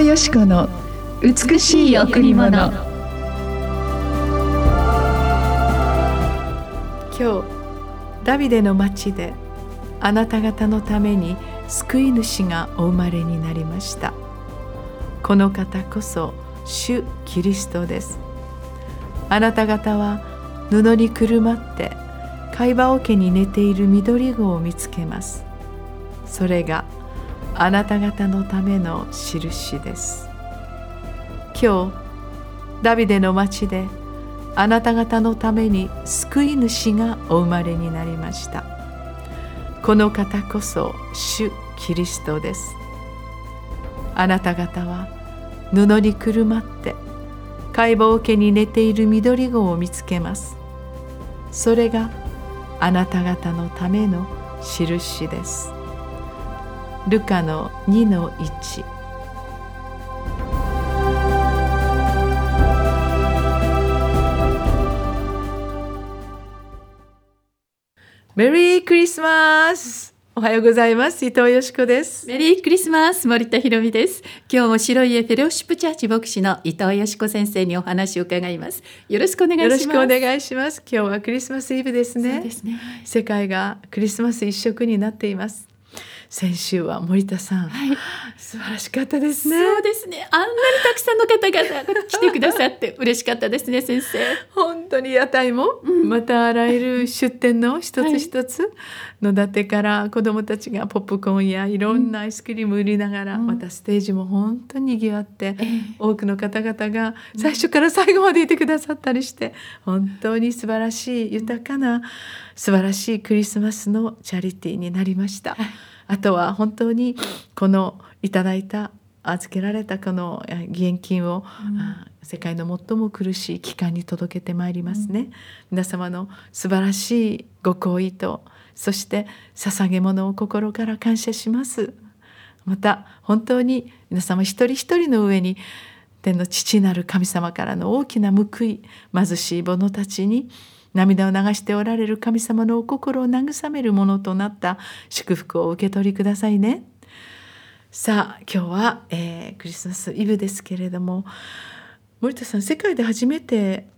藤よし子の美しい贈り物。今日ダビデの町であなた方のために救い主がお生まれになりました。この方こそ主キリストです。あなた方は布にくるまって貝羽桶に寝ている緑子を見つけます。それがあなた方のための印です。今日ダビデの町であなた方のために救い主がお生まれになりました。この方こそ主キリストです。あなた方は布にくるまって解剖家に寝ている緑子を見つけます。それがあなた方のための印です。ルカの2の1メリークリスマス。おはようございます。伊藤よしこです。メリークリスマス森田博美です。今日も白い家フェローシップチャーチ牧師の伊藤よしこ先生にお話を伺います。よろしくお願いします。よろしくお願いします。今日はクリスマスイブですね。ね。世界がクリスマス一色になっています先週は森田さん、はい、素晴らしかったですね。そうですね。あんなにたくさんの方々が来てくださって嬉しかったですね先生。本当に屋台も、うん。またあらゆる出店の一つ一つ、野立てから子どもたちがポップコーンやいろんなアイスクリーム売りながら、うん。またステージも本当に賑わって、ええ。多くの方々が最初から最後までいてくださったりして本当に素晴らしい豊かな素晴らしいクリスマスのチャリティーになりました。はい。あとは本当にこのいただいた預けられたこのえ義援金を、あ世界の最も苦しい期間に届けてまいりますね、皆様の素晴らしいご好意とそして捧げ物を心から感謝します。また本当に皆様一人一人の上に天の父なる神様からの大きな報い貧しい者たちに涙を流しておられる神様のお心を慰めるものとなった祝福を受け取りくださいね。さあ今日は、えークリスマスイブですけれども森田さん世界で初めて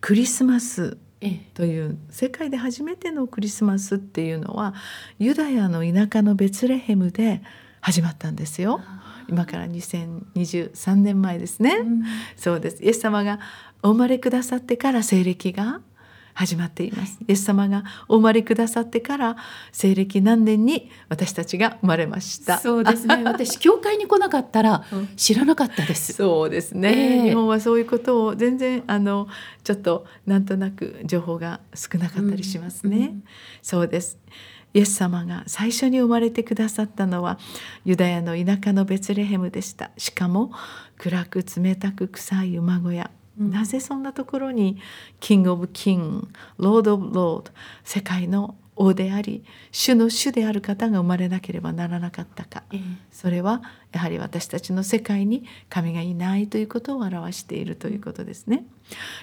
クリスマスええという世界で初めてのクリスマスっていうのはユダヤの田舎のベツレヘムで始まったんですよ。今から2023年前ですね。うんそうです。イエス様がお生まれくださってから西暦が始まっています。イエス様がお生まれくださってから西暦何年に私たちが生まれました。そうですね。私教会に来なかったらうん。知らなかったです。そうですね、ええ。日本はそういうことを全然あのちょっとなんとなく情報が少なかったりしますね。うんうんそうです。イエス様が最初に生まれてくださったのはユダヤの田舎のベツレヘムでした。しかも暗く冷たく臭い馬小屋、うんなぜそんなところに King of King Lord of Lord 世界の王であり主の主である方が生まれなければならなかったか。ええ。それはやはり私たちの世界に神がいないということを表しているということですね。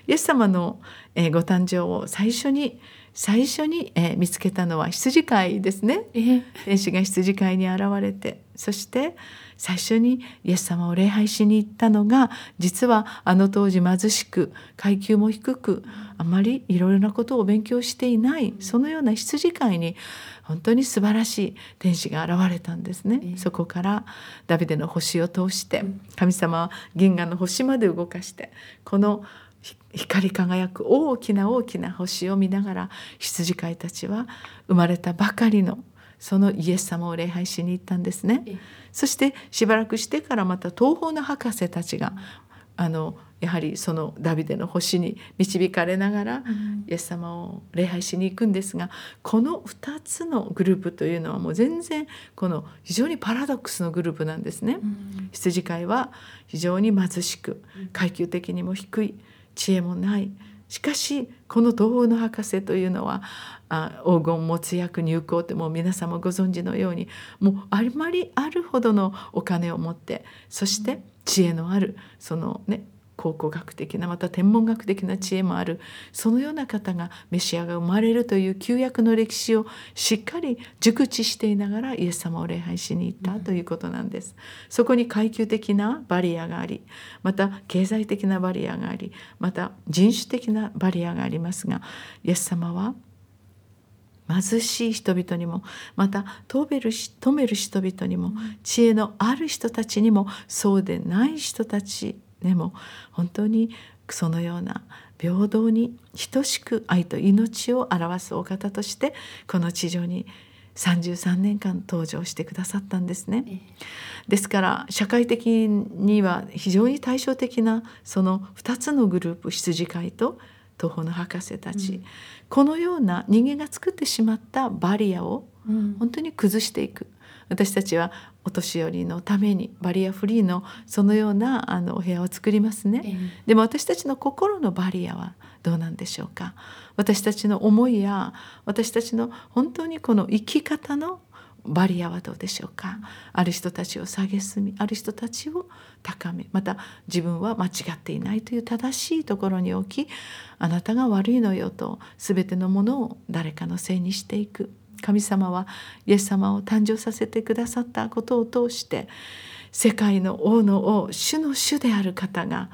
イエス様の、えーご誕生を最初に最初に、えー見つけたのは羊飼いですね。ええ。天使が羊飼いに現れてそして最初にイエス様を礼拝しに行ったのが実はあの当時貧しく階級も低くあまりいろいろなことを勉強していないそのような羊飼いに本当に素晴らしい天使が現れたんですね。ええそこからダビデの星を通して神様は銀河の星まで動かしてこのひ光り輝く大きな大きな星を見ながら羊飼いたちは生まれたばかりのそのイエス様を礼拝しに行ったんですね。ええ。そしてしばらくしてからまた東方の博士たちがあのやはりそのダビデの星に導かれながらん。イエス様を礼拝しに行くんですがこの2つのグループというのはもう全然この非常にパラドックスのグループなんですね。うん。羊飼いは非常に貧しく階級的にも低い知恵もないしかしこの東方の博士というのはあ黄金没薬入香ってもう皆様ご存知のようにもうあまりあるほどのお金を持ってそして知恵のあるそのね考古学的なまた天文学的な知恵もあるそのような方がメシアが生まれるという旧約の歴史をしっかり熟知していながらイエス様を礼拝しに行ったということなんです。そこに階級的なバリアがありまた経済的なバリアがありまた人種的なバリアがありますがイエス様は貧しい人々にもまた止める止める人々にも知恵のある人たちにもそうでない人たちでも本当にそのような平等に等しく愛と命を表すお方としてこの地上に33年間登場してくださったんですね。ですから社会的には非常に対照的なその2つのグループ羊飼いと東方の博士たち、うん、このような人間が作ってしまったバリアを本当に崩していく、私たちはお年寄りのためにバリアフリーのそのようなあのお部屋を作りますね、えー、でも私たちの心のバリアはどうなんでしょうか？私たちの思いや私たちの本当にこの生き方のバリアはどうでしょうか？ある人たちを蔑みある人たちを高めまた自分は間違っていないという正しいところに置きあなたが悪いのよと全てのものを誰かのせいにしていく神様はイエス様を誕生させてくださったことを通して世界の王の王主の主である方が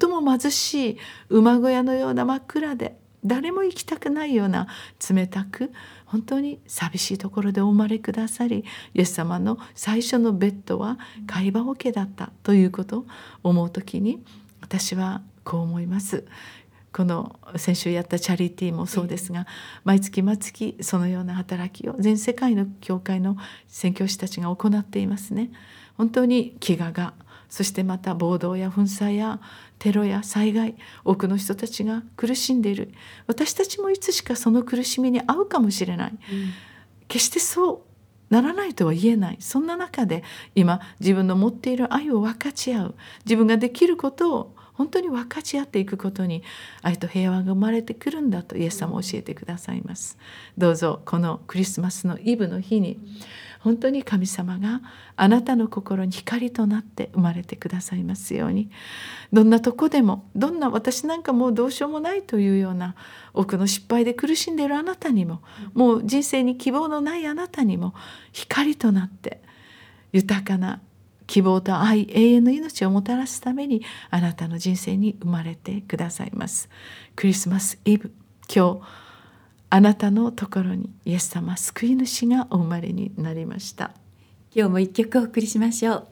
最も貧しい馬小屋のような真っ暗で誰も行きたくないような冷たく本当に寂しいところでお生まれくださりイエス様の最初のベッドは会話桶だったということを思う時に私はこう思います。この先週やったチャリティーもそうですが毎月毎月そのような働きを全世界の教会の宣教師たちが行っていますね。本当に飢餓がそしてまた暴動や紛争やテロや災害多くの人たちが苦しんでいる。私たちもいつしかその苦しみに遭うかもしれない、うん、決してそうならないとは言えない。そんな中で今自分の持っている愛を分かち合う。自分ができることを本当に分かち合っていくことに愛と平和が生まれてくるんだとイエス様教えてくださいます。どうぞこのクリスマスのイブの日に、本当に神様があなたの心に光となって生まれてくださいますように。どんなとこでもどんな私なんかもうどうしようもないというような多くの失敗で苦しんでいるあなたにももう人生に希望のないあなたにも光となって豊かな希望と愛永遠の命をもたらすためにあなたの人生に生まれてくださいます。クリスマスイブ今日あなたのところにイエス様救い主がお生まれになりました。今日も一曲お送りしましょう。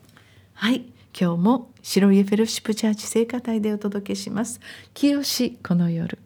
はい。今日も白家フェロシップチャーチ聖歌隊でお届けします。清この夜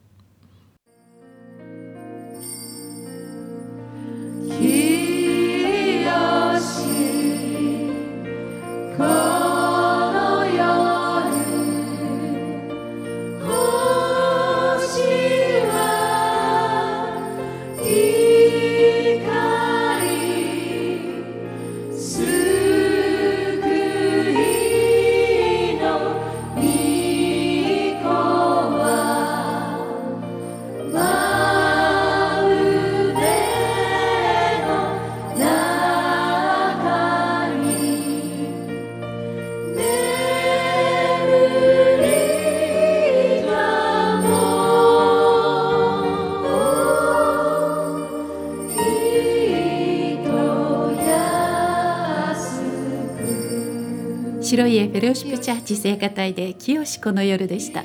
白いフェロシップチャーチ聖歌隊で清この夜でした。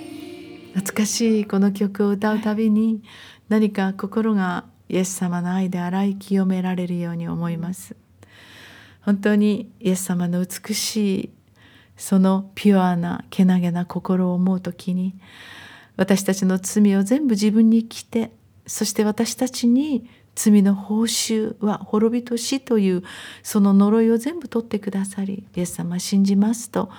懐かしいこの曲を歌うたびに何か心がイエス様の愛で洗い清められるように思います。本当にイエス様の美しいそのピュアなけなげな心を思う時に私たちの罪を全部自分に来てそして私たちに罪の報酬は滅びと死というその呪いを全部取ってくださりイエス様信じますと。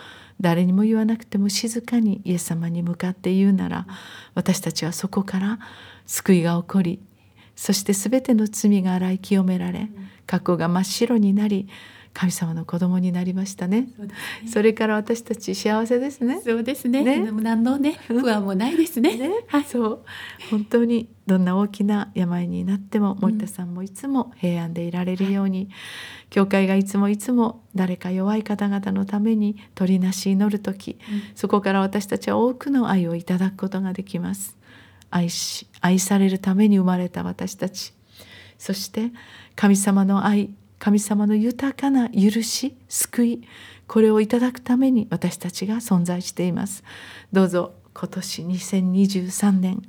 誰にも言わなくても静かにイエス様に向かって言うなら私たちはそこから救いが起こりそして全ての罪が洗い清められ過去が真っ白になり神様の子供になりましたね。そね。それから私たち幸せですね。そうですね。ね。何のね 不安もないですね。ね。はい。そう。本当にどんな大きな病になっても森田さんもいつも平安でいられるように、教会がいつもいつも誰か弱い方々のために取りなし祈る時、そこから私たちは多くの愛をいただくことができます。愛し愛されるために生まれた私たち。そして神様の愛神様の豊かな許し救いこれをいただくために私たちが存在しています。どうぞ今年2023年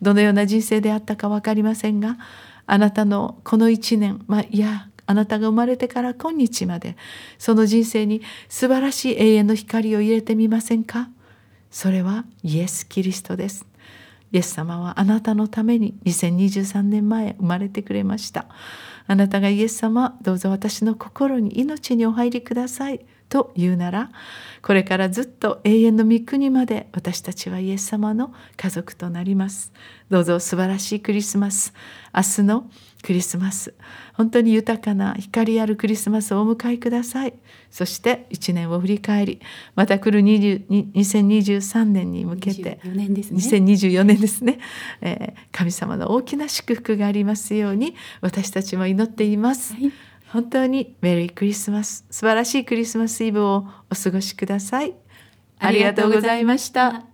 どのような人生であったか分かりませんがあなたのこの1年まあいやあなたが生まれてから今日までその人生に素晴らしい永遠の光を入れてみませんか？それはイエス・キリストです。イエス様はあなたのために2023年前生まれてくれました。あなたがイエス様どうぞ私の心に命にお入りください。と言うならこれからずっと永遠の御国まで私たちはイエス様の家族となります。どうぞ素晴らしいクリスマス。明日のクリスマス。本当に豊かな光あるクリスマスをお迎えください。そして1年を振り返りまた来る20 2023年に向けて24年ですね。2024年ですね、えー神様の大きな祝福がありますように私たちも祈っています、はい。本当にメリークリスマス素晴らしいクリスマスイブをお過ごしください。ありがとうございました